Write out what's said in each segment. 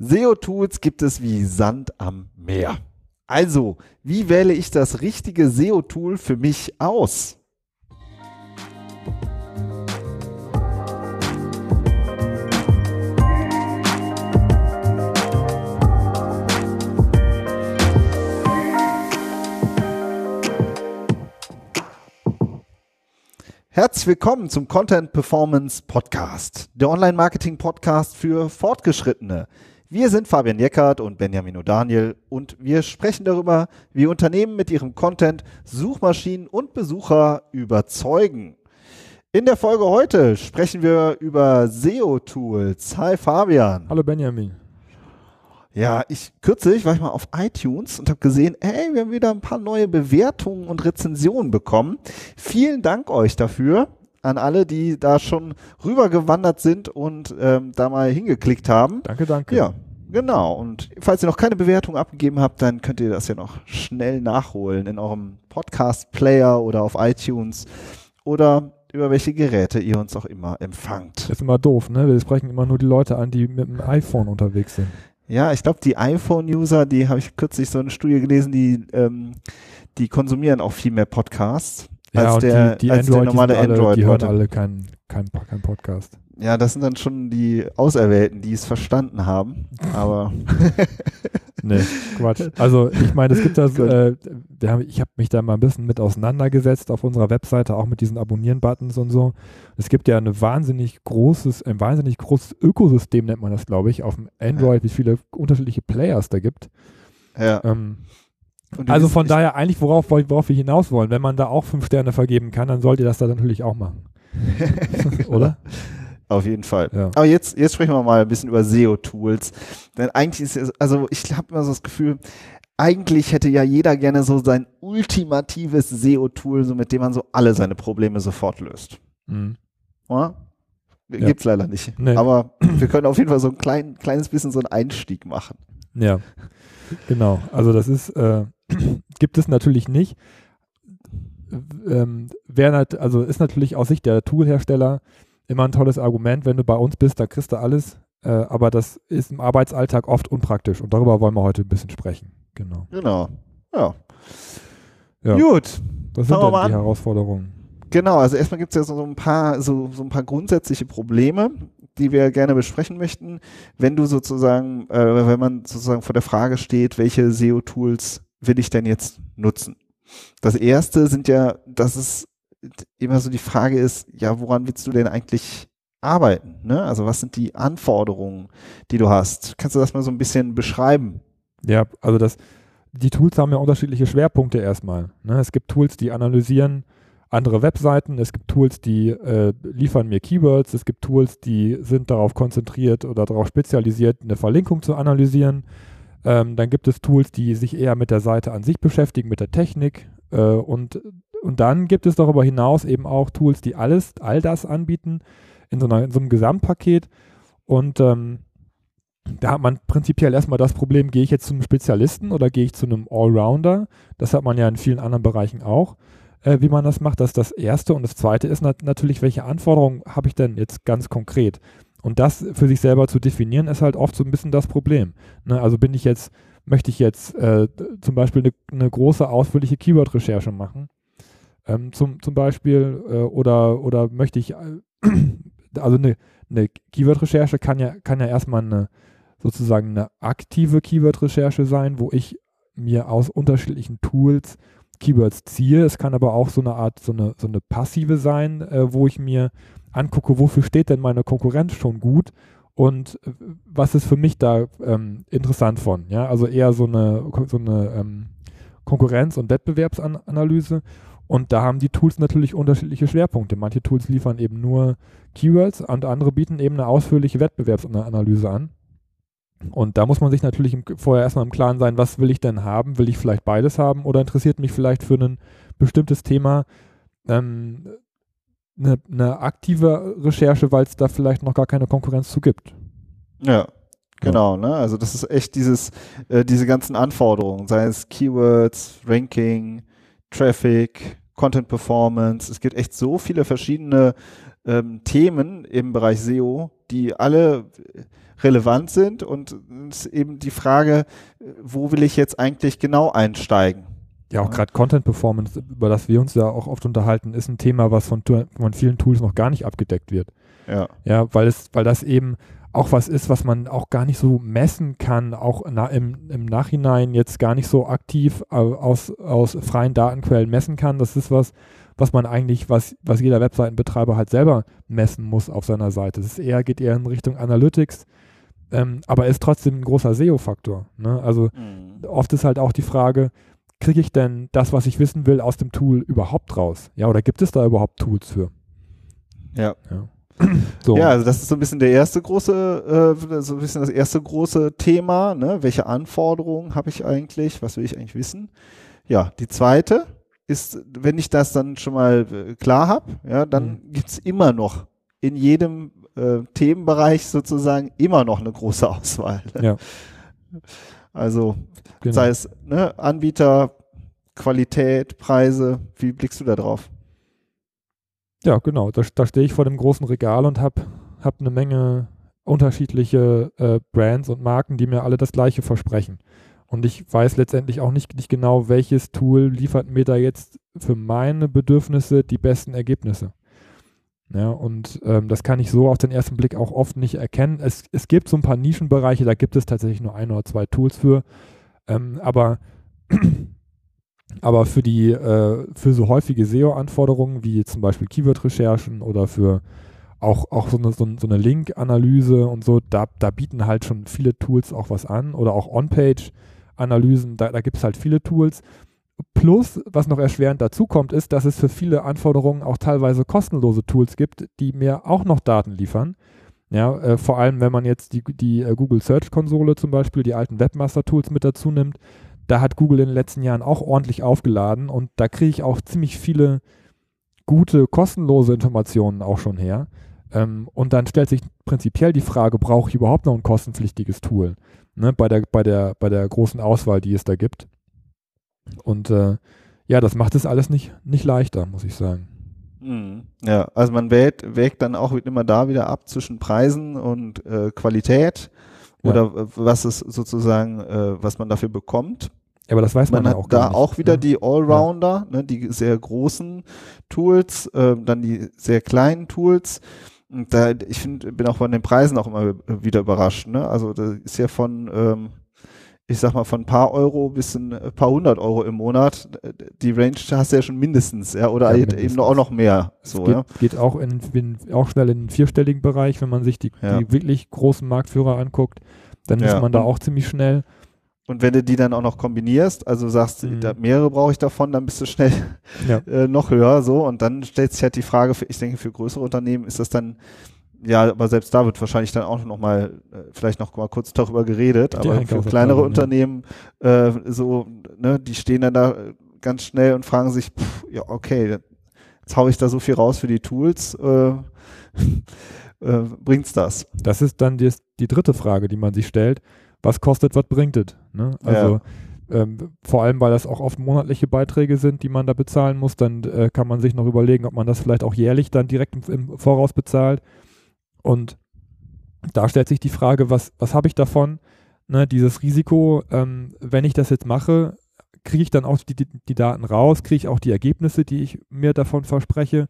SEO-Tools gibt es wie Sand am Meer. Also, wie wähle ich das richtige SEO-Tool für mich aus? Herzlich willkommen zum Content Performance Podcast, der Online-Marketing-Podcast für Fortgeschrittene. Wir sind Fabian Jeckert und Benjamin O'Daniel und wir sprechen darüber, wie Unternehmen mit ihrem Content Suchmaschinen und Besucher überzeugen. In der Folge heute sprechen wir über SEO-Tools. Hi Fabian. Hallo Benjamin. Ja, ich kürzlich war ich mal auf iTunes und habe gesehen, ey, wir haben wieder ein paar neue Bewertungen und Rezensionen bekommen. Vielen Dank euch dafür an alle, die da schon rübergewandert sind und ähm, da mal hingeklickt haben. Danke, danke. Ja, genau. Und falls ihr noch keine Bewertung abgegeben habt, dann könnt ihr das ja noch schnell nachholen in eurem Podcast-Player oder auf iTunes oder über welche Geräte ihr uns auch immer empfangt. Das ist immer doof, ne? Wir sprechen immer nur die Leute an, die mit dem iPhone unterwegs sind. Ja, ich glaube, die iPhone-User, die habe ich kürzlich so eine Studie gelesen, die, ähm, die konsumieren auch viel mehr Podcasts Ja, als der, die, die als Android, der normale die, sind alle, Android. die hören alle keinen kein, kein Podcast. Ja, das sind dann schon die Auserwählten, die es verstanden haben. Aber Nee, Quatsch. Also ich meine, es gibt das, äh, haben, ich habe mich da mal ein bisschen mit auseinandergesetzt auf unserer Webseite, auch mit diesen Abonnieren-Buttons und so. Es gibt ja eine wahnsinnig großes, ein wahnsinnig großes Ökosystem, nennt man das, glaube ich, auf dem Android, wie viele unterschiedliche Players da gibt. ja. Ähm, also von daher eigentlich, worauf, worauf wir hinaus wollen, wenn man da auch fünf Sterne vergeben kann, dann sollt ihr das da natürlich auch machen. Oder? Auf jeden Fall. Ja. Aber jetzt, jetzt sprechen wir mal ein bisschen über SEO-Tools. Denn eigentlich ist es, also ich habe immer so das Gefühl, eigentlich hätte ja jeder gerne so sein ultimatives SEO-Tool, so mit dem man so alle seine Probleme sofort löst. Mhm. Ja. Gibt's leider nicht. Nee. Aber wir können auf jeden Fall so ein klein, kleines bisschen so einen Einstieg machen. Ja, genau. Also das ist, äh, gibt es natürlich nicht. Ähm, wär nat also ist natürlich aus Sicht der Toolhersteller immer ein tolles Argument, wenn du bei uns bist, da kriegst du alles, äh, aber das ist im Arbeitsalltag oft unpraktisch und darüber wollen wir heute ein bisschen sprechen. Genau. Genau. Ja. Ja. Gut. Was sind denn die an. Herausforderungen? Genau, also erstmal gibt es ja so, so ein paar, so, so ein paar grundsätzliche Probleme, die wir gerne besprechen möchten, wenn du sozusagen, äh, wenn man sozusagen vor der Frage steht, welche SEO-Tools will ich denn jetzt nutzen? Das erste sind ja, dass es immer so die Frage ist, ja, woran willst du denn eigentlich arbeiten? Ne? Also was sind die Anforderungen, die du hast? Kannst du das mal so ein bisschen beschreiben? Ja, also das, die Tools haben ja unterschiedliche Schwerpunkte erstmal. Ne? Es gibt Tools, die analysieren andere Webseiten, es gibt Tools, die äh, liefern mir Keywords, es gibt Tools, die sind darauf konzentriert oder darauf spezialisiert, eine Verlinkung zu analysieren. Ähm, dann gibt es Tools, die sich eher mit der Seite an sich beschäftigen, mit der Technik. Äh, und, und dann gibt es darüber hinaus eben auch Tools, die alles, all das anbieten in so, einer, in so einem Gesamtpaket. Und ähm, da hat man prinzipiell erstmal das Problem, gehe ich jetzt zu einem Spezialisten oder gehe ich zu einem Allrounder? Das hat man ja in vielen anderen Bereichen auch, äh, wie man das macht. Das ist das Erste. Und das Zweite ist nat natürlich, welche Anforderungen habe ich denn jetzt ganz konkret? Und das für sich selber zu definieren, ist halt oft so ein bisschen das Problem. Ne? Also bin ich jetzt, möchte ich jetzt äh, zum Beispiel eine, eine große, ausführliche Keyword-Recherche machen, ähm, zum, zum Beispiel, äh, oder, oder möchte ich, äh, also eine, eine Keyword-Recherche kann ja, kann ja erstmal eine, sozusagen eine aktive Keyword-Recherche sein, wo ich mir aus unterschiedlichen Tools Keywords ziehe. Es kann aber auch so eine Art, so eine, so eine passive sein, äh, wo ich mir angucke, wofür steht denn meine Konkurrenz schon gut und äh, was ist für mich da ähm, interessant von. Ja, also eher so eine, so eine ähm, Konkurrenz- und Wettbewerbsanalyse. Und da haben die Tools natürlich unterschiedliche Schwerpunkte. Manche Tools liefern eben nur Keywords und andere bieten eben eine ausführliche Wettbewerbsanalyse an. Und da muss man sich natürlich im, vorher erstmal im Klaren sein, was will ich denn haben? Will ich vielleicht beides haben oder interessiert mich vielleicht für ein bestimmtes Thema ähm, eine, eine aktive Recherche, weil es da vielleicht noch gar keine Konkurrenz zu gibt? Ja. Genau, ne? Also das ist echt dieses, äh, diese ganzen Anforderungen, sei es Keywords, Ranking, Traffic, Content Performance. Es gibt echt so viele verschiedene ähm, Themen im Bereich SEO, die alle relevant sind und eben die Frage, wo will ich jetzt eigentlich genau einsteigen? Ja, auch gerade Content Performance, über das wir uns ja auch oft unterhalten, ist ein Thema, was von, von vielen Tools noch gar nicht abgedeckt wird. Ja. Ja, weil es, weil das eben auch was ist, was man auch gar nicht so messen kann, auch na, im, im Nachhinein jetzt gar nicht so aktiv aus, aus freien Datenquellen messen kann. Das ist was, was man eigentlich, was, was jeder Webseitenbetreiber halt selber messen muss auf seiner Seite. Es eher, geht eher in Richtung Analytics, ähm, aber ist trotzdem ein großer SEO-Faktor. Ne? Also mhm. oft ist halt auch die Frage, kriege ich denn das, was ich wissen will, aus dem Tool überhaupt raus? Ja, oder gibt es da überhaupt Tools für? Ja. ja. So. Ja, also das ist so ein bisschen der erste große, äh, so ein bisschen das erste große Thema. Ne? Welche Anforderungen habe ich eigentlich? Was will ich eigentlich wissen? Ja, die zweite ist, wenn ich das dann schon mal äh, klar habe, ja, dann mhm. gibt's immer noch in jedem äh, Themenbereich sozusagen immer noch eine große Auswahl. Ja. Also genau. sei es ne, Anbieter, Qualität, Preise, wie blickst du da drauf? Ja, genau. Da, da stehe ich vor dem großen Regal und habe hab eine Menge unterschiedliche äh, Brands und Marken, die mir alle das gleiche versprechen. Und ich weiß letztendlich auch nicht, nicht genau, welches Tool liefert mir da jetzt für meine Bedürfnisse die besten Ergebnisse. Ja, und ähm, das kann ich so auf den ersten Blick auch oft nicht erkennen. Es, es gibt so ein paar Nischenbereiche, da gibt es tatsächlich nur ein oder zwei Tools für. Ähm, aber aber für die, äh, für so häufige SEO-Anforderungen wie zum Beispiel Keyword-Recherchen oder für auch, auch so eine, so, eine Link-Analyse und so, da, da bieten halt schon viele Tools auch was an oder auch On-Page-Analysen, da, da gibt es halt viele Tools. Plus, was noch erschwerend dazu kommt, ist, dass es für viele Anforderungen auch teilweise kostenlose Tools gibt, die mir auch noch Daten liefern. Ja, äh, vor allem, wenn man jetzt die, die äh, Google Search Konsole zum Beispiel, die alten Webmaster Tools mit dazu nimmt, da hat Google in den letzten Jahren auch ordentlich aufgeladen und da kriege ich auch ziemlich viele gute, kostenlose Informationen auch schon her. Ähm, und dann stellt sich prinzipiell die Frage, brauche ich überhaupt noch ein kostenpflichtiges Tool? Ne, bei, der, bei, der, bei der großen Auswahl, die es da gibt. Und äh, ja, das macht es alles nicht, nicht leichter, muss ich sagen. Mhm. Ja, also man wägt, wägt dann auch immer da wieder ab zwischen Preisen und äh, Qualität oder ja. was es sozusagen, äh, was man dafür bekommt. Ja, aber das weiß man, man hat auch da nicht, auch wieder ne? die Allrounder, ja. ne, die sehr großen Tools, äh, dann die sehr kleinen Tools. Und da, ich finde, bin auch von den Preisen auch immer wieder überrascht. Ne? Also das ist ja von ähm, ich sag mal, von ein paar Euro bis ein paar hundert Euro im Monat, die Range hast du ja schon mindestens, ja, oder ja, mindestens. eben auch noch mehr. So, geht, ja. geht auch, in, in, auch schnell in den vierstelligen Bereich, wenn man sich die, ja. die wirklich großen Marktführer anguckt, dann ist man da auch ziemlich schnell. Und wenn du die dann auch noch kombinierst, also sagst, mhm. mehrere brauche ich davon, dann bist du schnell ja. äh, noch höher so und dann stellt sich halt die Frage, für, ich denke, für größere Unternehmen ist das dann ja, aber selbst da wird wahrscheinlich dann auch noch mal, äh, vielleicht noch mal kurz darüber geredet, aber für kleinere ja. Unternehmen, äh, so, ne, die stehen dann da ganz schnell und fragen sich, pff, ja, okay, jetzt hau ich da so viel raus für die Tools, äh, äh, bringt's das? Das ist dann die, die dritte Frage, die man sich stellt. Was kostet, was bringt es? Ne? Also, ja. ähm, vor allem, weil das auch oft monatliche Beiträge sind, die man da bezahlen muss, dann äh, kann man sich noch überlegen, ob man das vielleicht auch jährlich dann direkt im, im Voraus bezahlt und da stellt sich die Frage, was, was habe ich davon? Ne, dieses Risiko, ähm, wenn ich das jetzt mache, kriege ich dann auch die, die, die Daten raus, kriege ich auch die Ergebnisse, die ich mir davon verspreche?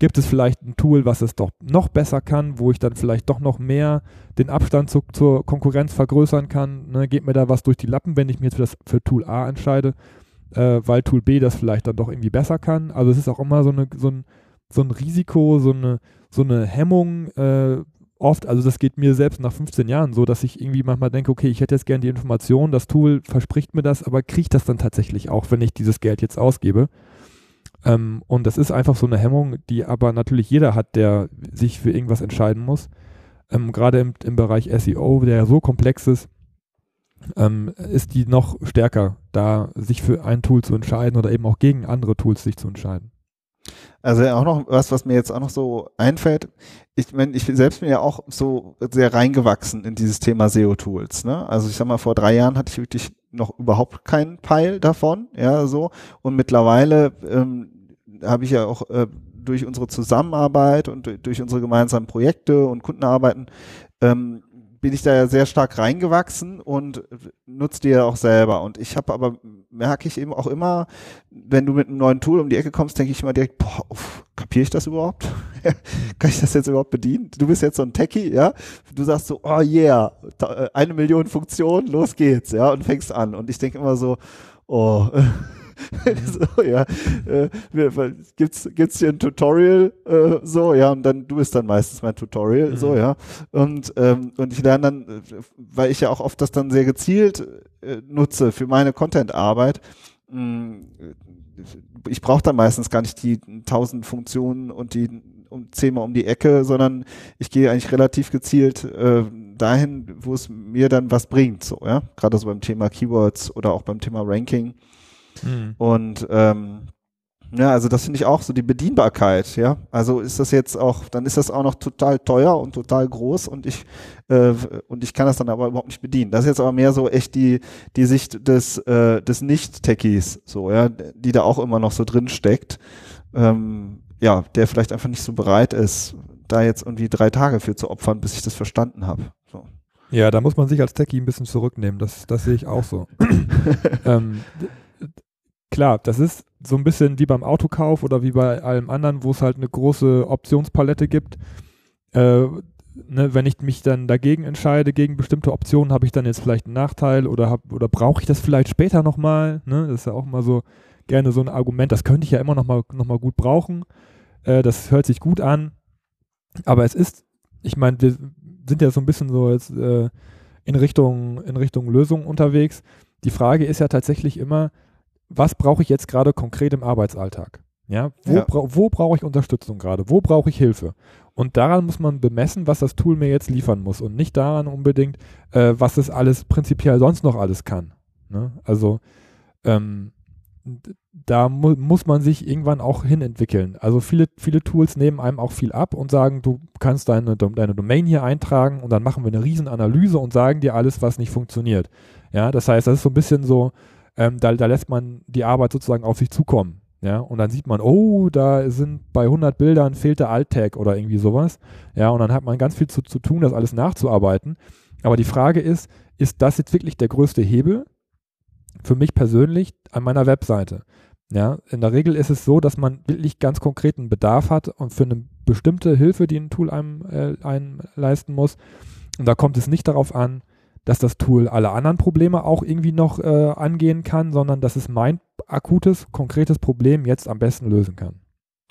Gibt es vielleicht ein Tool, was es doch noch besser kann, wo ich dann vielleicht doch noch mehr den Abstand zu, zur Konkurrenz vergrößern kann? Ne, geht mir da was durch die Lappen, wenn ich mich jetzt für, das, für Tool A entscheide, äh, weil Tool B das vielleicht dann doch irgendwie besser kann? Also es ist auch immer so, eine, so, ein, so ein Risiko, so eine, so eine Hemmung äh, oft, also das geht mir selbst nach 15 Jahren so, dass ich irgendwie manchmal denke, okay, ich hätte jetzt gerne die Information, das Tool verspricht mir das, aber kriege ich das dann tatsächlich auch, wenn ich dieses Geld jetzt ausgebe? Ähm, und das ist einfach so eine Hemmung, die aber natürlich jeder hat, der sich für irgendwas entscheiden muss. Ähm, Gerade im, im Bereich SEO, der ja so komplex ist, ähm, ist die noch stärker, da sich für ein Tool zu entscheiden oder eben auch gegen andere Tools sich zu entscheiden. Also auch noch was, was mir jetzt auch noch so einfällt. Ich meine, ich selbst bin ja auch so sehr reingewachsen in dieses Thema SEO-Tools. Ne? Also ich sag mal, vor drei Jahren hatte ich wirklich noch überhaupt keinen Peil davon, ja so. Und mittlerweile ähm, habe ich ja auch äh, durch unsere Zusammenarbeit und durch unsere gemeinsamen Projekte und Kundenarbeiten ähm, bin ich da ja sehr stark reingewachsen und nutze die ja auch selber. Und ich habe aber, merke ich eben auch immer, wenn du mit einem neuen Tool um die Ecke kommst, denke ich immer direkt, boah, kapiere ich das überhaupt? Kann ich das jetzt überhaupt bedienen? Du bist jetzt so ein Techie, ja? Du sagst so, oh yeah, äh, eine Million Funktionen, los geht's, ja, und fängst an. Und ich denke immer so, oh, so, ja, äh, gibt's, gibt's hier ein Tutorial, äh, so, ja, und dann, du bist dann meistens mein Tutorial, mhm. so, ja, und, ähm, und ich lerne dann, äh, weil ich ja auch oft das dann sehr gezielt äh, nutze für meine Content-Arbeit, mm, ich brauche dann meistens gar nicht die tausend Funktionen und die um zehnmal um die Ecke, sondern ich gehe eigentlich relativ gezielt äh, dahin, wo es mir dann was bringt, so, ja, gerade so beim Thema Keywords oder auch beim Thema Ranking. Mhm. Und ähm, ja, also das finde ich auch so die Bedienbarkeit, ja. Also ist das jetzt auch, dann ist das auch noch total teuer und total groß und ich äh, und ich kann das dann aber überhaupt nicht bedienen. Das ist jetzt aber mehr so echt die die Sicht des äh, des Nicht-Techies, so ja, die da auch immer noch so drin steckt. Ähm, ja, der vielleicht einfach nicht so bereit ist, da jetzt irgendwie drei Tage für zu opfern, bis ich das verstanden habe. So. Ja, da muss man sich als Techie ein bisschen zurücknehmen. Das, das sehe ich auch so. ähm, klar, das ist so ein bisschen wie beim Autokauf oder wie bei allem anderen, wo es halt eine große Optionspalette gibt. Äh, ne, wenn ich mich dann dagegen entscheide, gegen bestimmte Optionen, habe ich dann jetzt vielleicht einen Nachteil oder, oder brauche ich das vielleicht später nochmal? Ne? Das ist ja auch mal so gerne so ein Argument, das könnte ich ja immer nochmal noch mal gut brauchen. Äh, das hört sich gut an. Aber es ist, ich meine, wir sind ja so ein bisschen so jetzt äh, in Richtung, in Richtung Lösung unterwegs. Die Frage ist ja tatsächlich immer, was brauche ich jetzt gerade konkret im Arbeitsalltag? Ja, wo, ja. Bra wo brauche ich Unterstützung gerade? Wo brauche ich Hilfe? Und daran muss man bemessen, was das Tool mir jetzt liefern muss und nicht daran unbedingt, äh, was es alles prinzipiell sonst noch alles kann. Ne? Also ähm, da mu muss man sich irgendwann auch hinentwickeln. Also viele, viele Tools nehmen einem auch viel ab und sagen, du kannst deine, deine Domain hier eintragen und dann machen wir eine Riesenanalyse und sagen dir alles, was nicht funktioniert. Ja, das heißt, das ist so ein bisschen so, ähm, da, da lässt man die Arbeit sozusagen auf sich zukommen. Ja, und dann sieht man, oh, da sind bei 100 Bildern fehlt der Alt-Tag oder irgendwie sowas. Ja, und dann hat man ganz viel zu, zu tun, das alles nachzuarbeiten. Aber die Frage ist, ist das jetzt wirklich der größte Hebel? Für mich persönlich an meiner Webseite. Ja, in der Regel ist es so, dass man wirklich ganz konkreten Bedarf hat und für eine bestimmte Hilfe, die ein Tool einem, äh, einem leisten muss. Und da kommt es nicht darauf an, dass das Tool alle anderen Probleme auch irgendwie noch äh, angehen kann, sondern dass es mein akutes, konkretes Problem jetzt am besten lösen kann.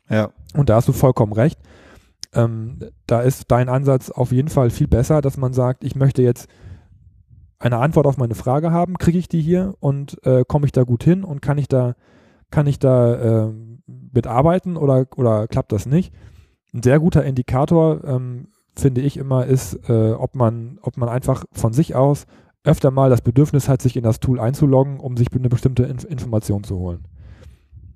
Ja. Und da hast du vollkommen recht. Ähm, da ist dein Ansatz auf jeden Fall viel besser, dass man sagt, ich möchte jetzt eine Antwort auf meine Frage haben, kriege ich die hier und äh, komme ich da gut hin und kann ich da, kann ich da äh, mitarbeiten oder, oder klappt das nicht? Ein sehr guter Indikator ähm, finde ich immer, ist, äh, ob, man, ob man einfach von sich aus öfter mal das Bedürfnis hat, sich in das Tool einzuloggen, um sich eine bestimmte Inf Information zu holen.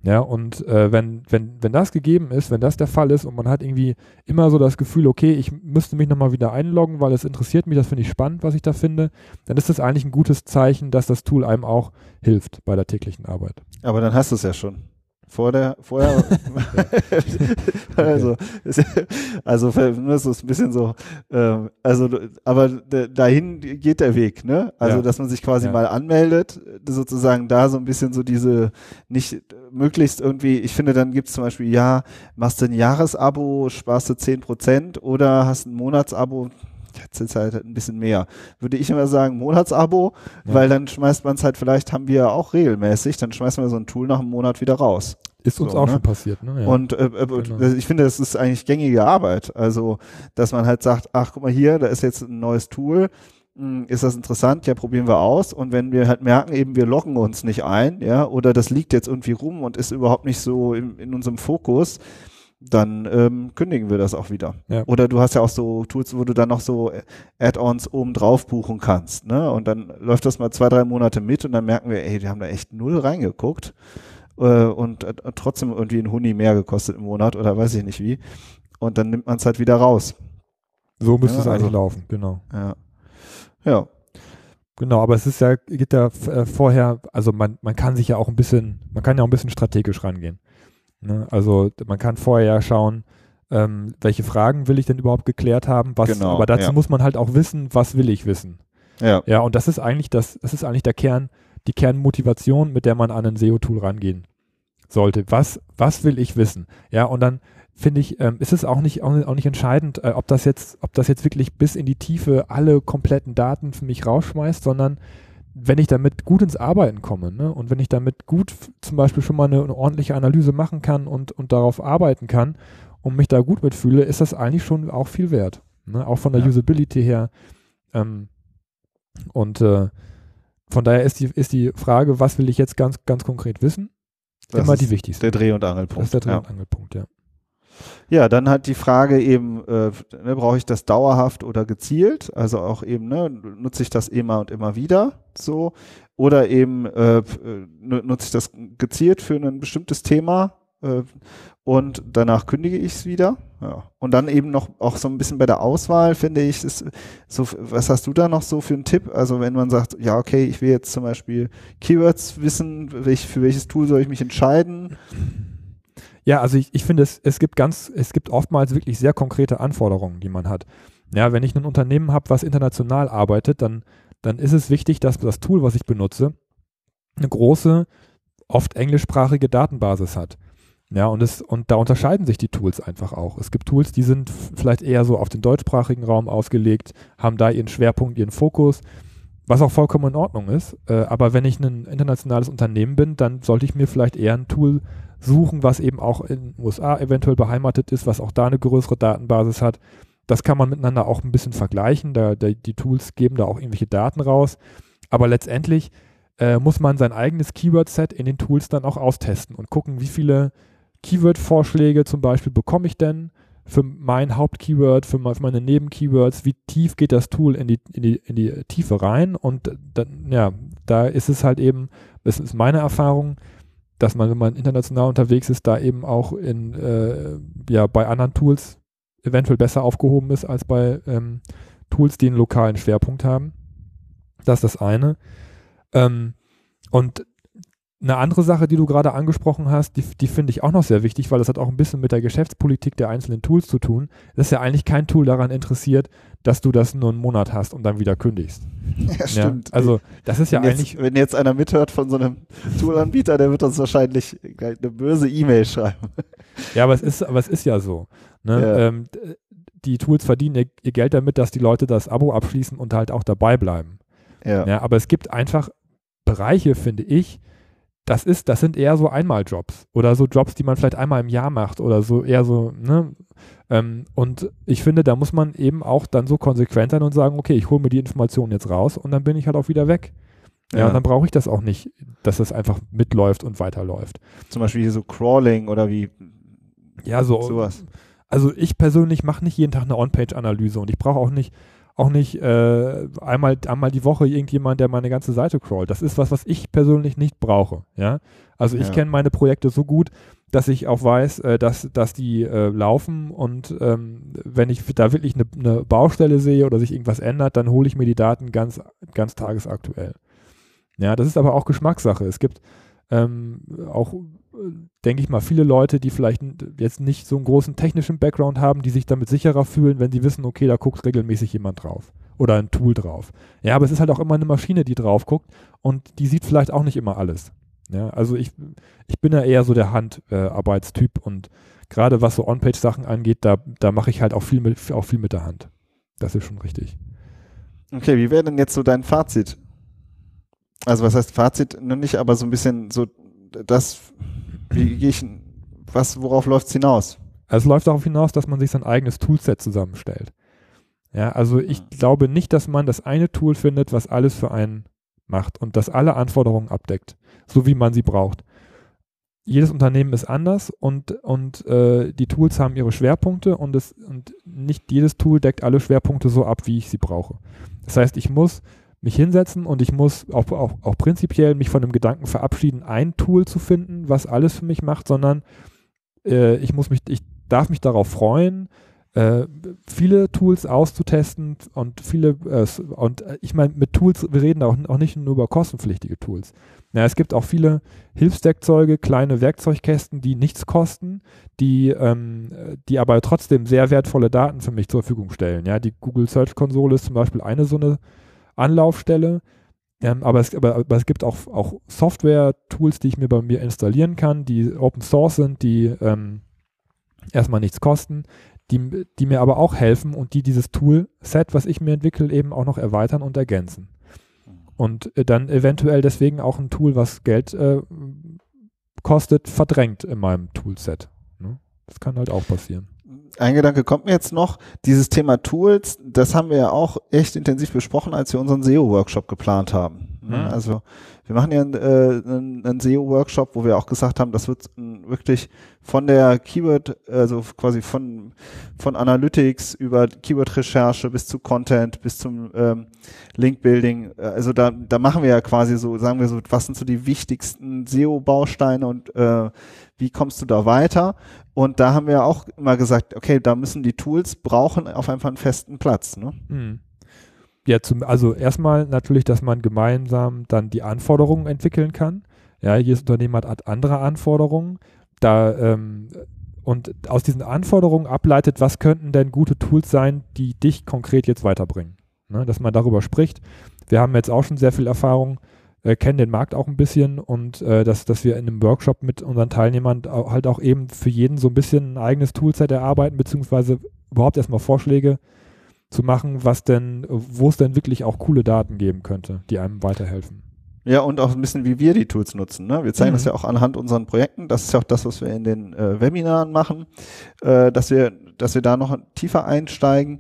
Ja, und äh, wenn, wenn, wenn das gegeben ist, wenn das der Fall ist und man hat irgendwie immer so das Gefühl, okay, ich müsste mich nochmal wieder einloggen, weil es interessiert mich, das finde ich spannend, was ich da finde, dann ist das eigentlich ein gutes Zeichen, dass das Tool einem auch hilft bei der täglichen Arbeit. Aber dann hast du es ja schon. Vor der, vorher, also, also, das ist ein bisschen so, ähm, also, aber dahin geht der Weg, ne? Also, ja. dass man sich quasi ja. mal anmeldet, sozusagen da so ein bisschen so diese, nicht möglichst irgendwie, ich finde, dann gibt's zum Beispiel, ja, machst du ein Jahresabo, sparst du zehn Prozent oder hast ein Monatsabo, jetzt ist halt ein bisschen mehr. Würde ich immer sagen, Monatsabo, ja. weil dann schmeißt man es halt, vielleicht haben wir ja auch regelmäßig, dann schmeißen wir so ein Tool nach einem Monat wieder raus. Ist uns so, auch ne? schon passiert, ne? Ja. Und äh, äh, genau. ich finde, das ist eigentlich gängige Arbeit. Also, dass man halt sagt, ach, guck mal hier, da ist jetzt ein neues Tool, hm, ist das interessant? Ja, probieren wir aus. Und wenn wir halt merken, eben wir loggen uns nicht ein, ja, oder das liegt jetzt irgendwie rum und ist überhaupt nicht so in, in unserem Fokus, dann ähm, kündigen wir das auch wieder. Ja. Oder du hast ja auch so Tools, wo du dann noch so Add-ons oben drauf buchen kannst. Ne? Und dann läuft das mal zwei, drei Monate mit und dann merken wir, ey, die haben da echt null reingeguckt äh, und äh, trotzdem irgendwie ein Huni mehr gekostet im Monat oder weiß ich nicht wie. Und dann nimmt man es halt wieder raus. So müsste ja, es eigentlich also, laufen, genau. Ja. Ja. Genau, aber es ist ja, geht ja äh, vorher, also man, man kann sich ja auch ein bisschen, man kann ja auch ein bisschen strategisch rangehen. Ne? Also man kann vorher ja schauen, ähm, welche Fragen will ich denn überhaupt geklärt haben, was, Genau, aber dazu ja. muss man halt auch wissen, was will ich wissen. Ja. Ja, und das ist eigentlich das, das ist eigentlich der Kern, die Kernmotivation, mit der man an ein SEO-Tool rangehen sollte. Was, was will ich wissen? Ja, und dann finde ich, ähm, ist es auch nicht, auch, auch nicht entscheidend, äh, ob das jetzt, ob das jetzt wirklich bis in die Tiefe alle kompletten Daten für mich rausschmeißt, sondern wenn ich damit gut ins Arbeiten komme, ne, und wenn ich damit gut zum Beispiel schon mal eine, eine ordentliche Analyse machen kann und, und darauf arbeiten kann und mich da gut mitfühle, ist das eigentlich schon auch viel wert. Ne? Auch von der Ja. Usability her. Ähm, und äh, von daher ist die, ist die Frage, was will ich jetzt ganz, ganz konkret wissen, Das immer die wichtigste. der Dreh- und Angelpunkt. Das ist der Dreh- ja. und Angelpunkt, ja. Ja, dann halt die Frage eben, äh, ne, brauche ich das dauerhaft oder gezielt? Also auch eben, ne, nutze ich das immer und immer wieder so? Oder eben äh, äh, nu- nutze ich das gezielt für ein bestimmtes Thema äh, und danach kündige ich es wieder? Ja. Und dann eben noch auch so ein bisschen bei der Auswahl, finde ich, ist so, was hast du da noch so für einen Tipp? Also wenn man sagt, ja, okay, ich will jetzt zum Beispiel Keywords wissen, für welches Tool soll ich mich entscheiden? Ja, also ich, ich finde, es, es gibt ganz, es gibt oftmals wirklich sehr konkrete Anforderungen, die man hat. Ja, wenn ich ein Unternehmen habe, was international arbeitet, dann, dann ist es wichtig, dass das Tool, was ich benutze, eine große, oft englischsprachige Datenbasis hat. Ja, und, es, und da unterscheiden sich die Tools einfach auch. Es gibt Tools, die sind vielleicht eher so auf den deutschsprachigen Raum ausgelegt, haben da ihren Schwerpunkt, ihren Fokus, was auch vollkommen in Ordnung ist. Äh, aber wenn ich ein internationales Unternehmen bin, dann sollte ich mir vielleicht eher ein Tool suchen, was eben auch in den USA eventuell beheimatet ist, was auch da eine größere Datenbasis hat. Das kann man miteinander auch ein bisschen vergleichen. Da, da, die Tools geben da auch irgendwelche Daten raus. Aber letztendlich äh, muss man sein eigenes Keyword-Set in den Tools dann auch austesten und gucken, wie viele Keyword-Vorschläge zum Beispiel bekomme ich denn für mein Hauptkeyword, für, me- für meine Nebenkeywords, wie tief geht das Tool in die, in die, in die Tiefe rein und dann, ja, da ist es halt eben, das ist meine Erfahrung, dass man, wenn man international unterwegs ist, da eben auch in, äh, ja, bei anderen Tools eventuell besser aufgehoben ist als bei ähm, Tools, die einen lokalen Schwerpunkt haben. Das ist das eine. Ähm, und eine andere Sache, die du gerade angesprochen hast, die, die finde ich auch noch sehr wichtig, weil das hat auch ein bisschen mit der Geschäftspolitik der einzelnen Tools zu tun. Das ist ja eigentlich kein Tool daran interessiert, dass du das nur einen Monat hast und dann wieder kündigst. Ja, stimmt. Ja, also das ist ja wenn, eigentlich jetzt, wenn jetzt einer mithört von so einem Toolanbieter, der wird uns wahrscheinlich eine böse E-Mail schreiben. Ja, aber es ist, aber es ist ja so. Ne? Ja. Ähm, die Tools verdienen ihr, ihr Geld damit, dass die Leute das Abo abschließen und halt auch dabei bleiben. Ja. Ja, aber es gibt einfach Bereiche, finde ich, das ist, das sind eher so Einmaljobs oder so Jobs, die man vielleicht einmal im Jahr macht oder so eher so, ne? Ähm, und ich finde, da muss man eben auch dann so konsequent sein und sagen, okay, ich hole mir die Informationen jetzt raus und dann bin ich halt auch wieder weg. Ja, Ja. und dann brauche ich das auch nicht, dass das einfach mitläuft und weiterläuft. Zum Beispiel hier so Crawling oder wie Ja, so, sowas. also ich persönlich mache nicht jeden Tag eine On-Page-Analyse und ich brauche auch nicht auch nicht äh, einmal, einmal die Woche irgendjemand, der meine ganze Seite crawlt. Das ist was, was ich persönlich nicht brauche. Ja? Also ich Ja. kenne meine Projekte so gut, dass ich auch weiß, äh, dass, dass die äh, laufen und ähm, wenn ich da wirklich eine, eine Baustelle sehe oder sich irgendwas ändert, dann hole ich mir die Daten ganz, ganz tagesaktuell. Ja, das ist aber auch Geschmackssache. Es gibt ähm, auch, denke ich mal, viele Leute, die vielleicht jetzt nicht so einen großen technischen Background haben, die sich damit sicherer fühlen, wenn sie wissen, okay, da guckt regelmäßig jemand drauf oder ein Tool drauf. Ja, aber es ist halt auch immer eine Maschine, die drauf guckt und die sieht vielleicht auch nicht immer alles. Ja, also ich, ich bin ja eher so der Handarbeitstyp und gerade was so On-Page-Sachen angeht, da, da mache ich halt auch viel, mit, auch viel mit der Hand. Das ist schon richtig. Okay, wie wäre denn jetzt so dein Fazit? Also was heißt Fazit noch nicht, aber so ein bisschen so das, wie gehe ich, was, worauf läuft es hinaus? Also es läuft darauf hinaus, dass man sich sein eigenes Toolset zusammenstellt. Ja, also ich glaube nicht, dass man das eine Tool findet, was alles für einen macht und das alle Anforderungen abdeckt, so wie man sie braucht. Jedes Unternehmen ist anders und, und äh, die Tools haben ihre Schwerpunkte und, es, und nicht jedes Tool deckt alle Schwerpunkte so ab, wie ich sie brauche. Das heißt, ich muss mich hinsetzen und ich muss auch, auch, auch prinzipiell mich von dem Gedanken verabschieden, ein Tool zu finden, was alles für mich macht, sondern äh, ich muss mich, ich darf mich darauf freuen, äh, viele Tools auszutesten und viele, äh, und ich meine, mit Tools, wir reden auch, auch nicht nur über kostenpflichtige Tools. Ja, es gibt auch viele Hilfswerkzeuge, kleine Werkzeugkästen, die nichts kosten, die, ähm, die aber trotzdem sehr wertvolle Daten für mich zur Verfügung stellen. Ja, die Google Search Konsole ist zum Beispiel eine so eine Anlaufstelle, ähm, aber, es, aber, aber, es, gibt auch, auch Software-Tools, die ich mir bei mir installieren kann, die Open Source sind, die ähm, erstmal nichts kosten, die, die mir aber auch helfen und die dieses Tool-Set, was ich mir entwickle, eben auch noch erweitern und ergänzen. Und äh, dann eventuell deswegen auch ein Tool, was Geld äh, kostet, verdrängt in meinem Toolset. Ne? Das kann halt auch passieren ein Gedanke kommt mir jetzt noch. Dieses Thema Tools, das haben wir ja auch echt intensiv besprochen, als wir unseren SEO-Workshop geplant haben. Mhm. Also wir machen ja äh, einen, einen SEO-Workshop, wo wir auch gesagt haben, das wird wirklich von der Keyword, also quasi von, von Analytics über Keyword-Recherche bis zu Content, bis zum ähm, Link-Building. Also da, da machen wir ja quasi so, sagen wir so, was sind so die wichtigsten SEO-Bausteine und äh, wie kommst du da weiter? Und da haben wir auch immer gesagt, okay, da müssen die Tools brauchen auf einfach einen festen Platz. Ne? Mhm. Ja, zum, also erstmal natürlich, dass man gemeinsam dann die Anforderungen entwickeln kann. Ja, jedes Unternehmen hat andere Anforderungen. Da, ähm, und aus diesen Anforderungen ableitet, was könnten denn gute Tools sein, die dich konkret jetzt weiterbringen. Ne, dass man darüber spricht. Wir haben jetzt auch schon sehr viel Erfahrung, äh, kennen den Markt auch ein bisschen und äh, dass, dass wir in einem Workshop mit unseren Teilnehmern halt auch eben für jeden so ein bisschen ein eigenes Toolset erarbeiten, beziehungsweise überhaupt erstmal Vorschläge zu machen, was denn, wo es denn wirklich auch coole Daten geben könnte, die einem weiterhelfen. Ja, und auch ein bisschen, wie wir die Tools nutzen. Ne? Wir zeigen mhm. das ja auch anhand unseren Projekten. Das ist ja auch das, was wir in den äh, Webinaren machen, äh, dass wir, dass wir da noch tiefer einsteigen.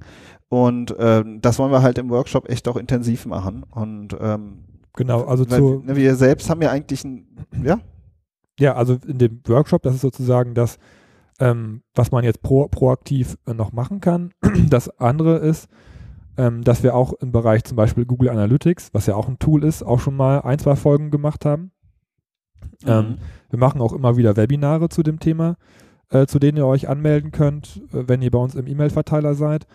Und äh, das wollen wir halt im Workshop echt auch intensiv machen. Und ähm, genau, also zu, ne, wir selbst haben ja eigentlich ein, ja. Ja, also in dem Workshop, das ist sozusagen das, ähm, was man jetzt pro, proaktiv äh, noch machen kann. Das andere ist, ähm, dass wir auch im Bereich zum Beispiel Google Analytics, was ja auch ein Tool ist, auch schon mal ein, zwei Folgen gemacht haben. Mhm. Ähm, wir machen auch immer wieder Webinare zu dem Thema, äh, zu denen ihr euch anmelden könnt, äh, wenn ihr bei uns im E-Mail-Verteiler seid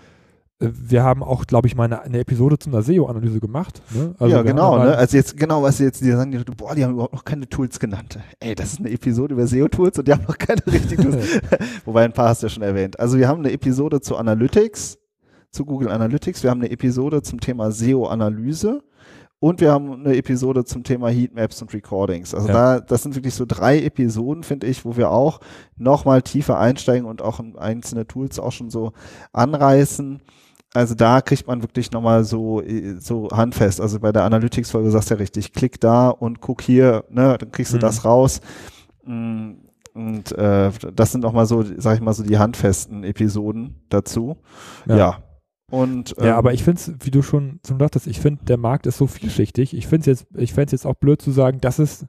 wir haben auch, glaube ich, mal eine, eine, Episode zu einer SEO-Analyse gemacht. Ne? Also ja, genau. Ne? Also jetzt genau, was sie jetzt die sagen, die, boah, die haben überhaupt noch keine Tools genannt. Ey, das ist eine Episode über SEO-Tools und die haben noch keine richtigen Tools. Wobei ein paar hast du ja schon erwähnt. Also wir haben eine Episode zu Analytics, zu Google Analytics. Wir haben eine Episode zum Thema SEO-Analyse. Und wir haben eine Episode zum Thema Heatmaps und Recordings. Also ja. da, das sind wirklich so drei Episoden, finde ich, wo wir auch nochmal tiefer einsteigen und auch einzelne Tools auch schon so anreißen also da kriegt man wirklich nochmal so, so handfest. Also bei der Analytics-Folge sagst du ja richtig, klick da und guck hier, ne, dann kriegst du mhm. das raus. Mm, und äh, das sind nochmal so, sag ich mal, so die handfesten Episoden dazu. Ja. ja. Und, ähm, ja, aber ich finde es, wie du schon, schon dachtest, ich finde, der Markt ist so vielschichtig. Ich finde es jetzt, ich fände es jetzt auch blöd zu sagen, das ist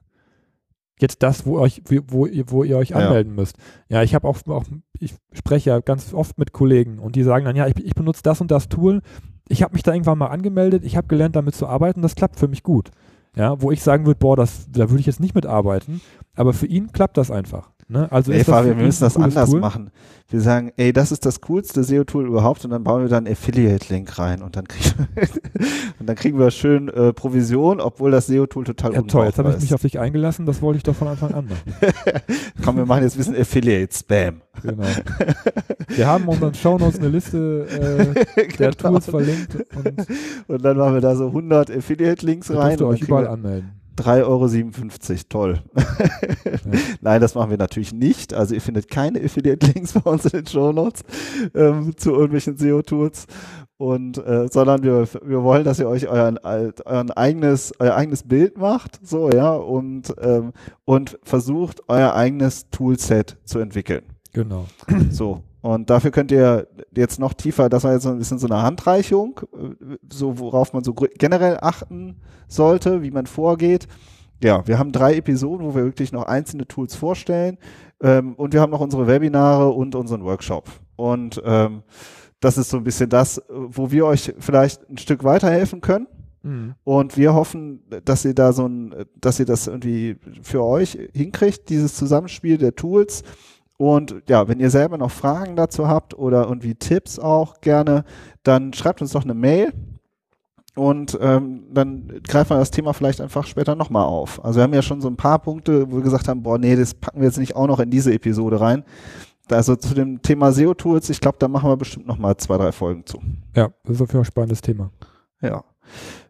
jetzt das, wo, euch, wo, ihr, wo ihr euch anmelden ja. müsst. Ja, ich habe auch, auch, ich spreche ja ganz oft mit Kollegen und die sagen dann, ja, ich, ich benutze das und das Tool. Ich habe mich da irgendwann mal angemeldet, ich habe gelernt, damit zu arbeiten, das klappt für mich gut. Ja, wo ich sagen würde, boah, das, da würde ich jetzt nicht mitarbeiten, aber für ihn klappt das einfach. Ne? Also ey, Fabian, wir müssen das anders Tool? machen. Wir sagen, ey, das ist das coolste SEO-Tool überhaupt und dann bauen wir da einen Affiliate-Link rein und dann kriegen, und dann kriegen wir schön äh, Provision, obwohl das SEO-Tool total Ja toll, jetzt habe ich mich auf dich eingelassen, das wollte ich doch von Anfang an machen. Komm, wir machen jetzt ein bisschen Affiliate-Spam. Genau. Wir haben unseren Shownotes eine Liste äh, der genau. Tools verlinkt. Und, und, dann machen wir da so 100 Affiliate-Links rein. Ihr euch überall anmelden. 3,57 Euro, toll. ja. Nein, das machen wir natürlich nicht. Also ihr findet keine Affiliate-Links bei uns in den Show Notes ähm, zu irgendwelchen SEO-Tools. Und äh, sondern wir, wir wollen, dass ihr euch euren, euren eigenes, euer eigenes Bild macht, so, ja, und, ähm, und versucht, euer eigenes Toolset zu entwickeln. Genau. So. Und dafür könnt ihr jetzt noch tiefer, das war jetzt so ein bisschen so eine Handreichung, äh, so worauf man so generell achten sollte, wie man vorgeht. Ja, wir haben drei Episoden, wo wir wirklich noch einzelne Tools vorstellen. Ähm, und wir haben noch unsere Webinare und unseren Workshop. Und ähm, das ist so ein bisschen das, wo wir euch vielleicht ein Stück weiterhelfen können. Mhm. Und wir hoffen, dass ihr da so ein, dass ihr das irgendwie für euch hinkriegt, dieses Zusammenspiel der Tools Und ja, wenn ihr selber noch Fragen dazu habt oder irgendwie Tipps auch gerne, dann schreibt uns doch eine Mail und ähm, dann greifen wir das Thema vielleicht einfach später nochmal auf. Also wir haben ja schon so ein paar Punkte, wo wir gesagt haben, boah, nee, das packen wir jetzt nicht auch noch in diese Episode rein. Also zu dem Thema SEO-Tools, ich glaube, da machen wir bestimmt nochmal zwei, drei Folgen zu. Ja, das ist auf jeden Fall ein spannendes Thema. Ja.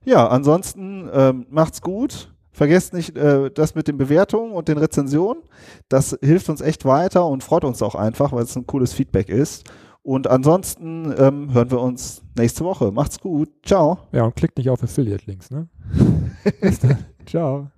Ja, ansonsten ähm, macht's gut. Vergesst nicht äh, das mit den Bewertungen und den Rezensionen. Das hilft uns echt weiter und freut uns auch einfach, weil es ein cooles Feedback ist. Und ansonsten ähm, hören wir uns nächste Woche. Macht's gut. Ciao. Ja, und klickt nicht auf Affiliate-Links, ne? Bis dann. Ciao.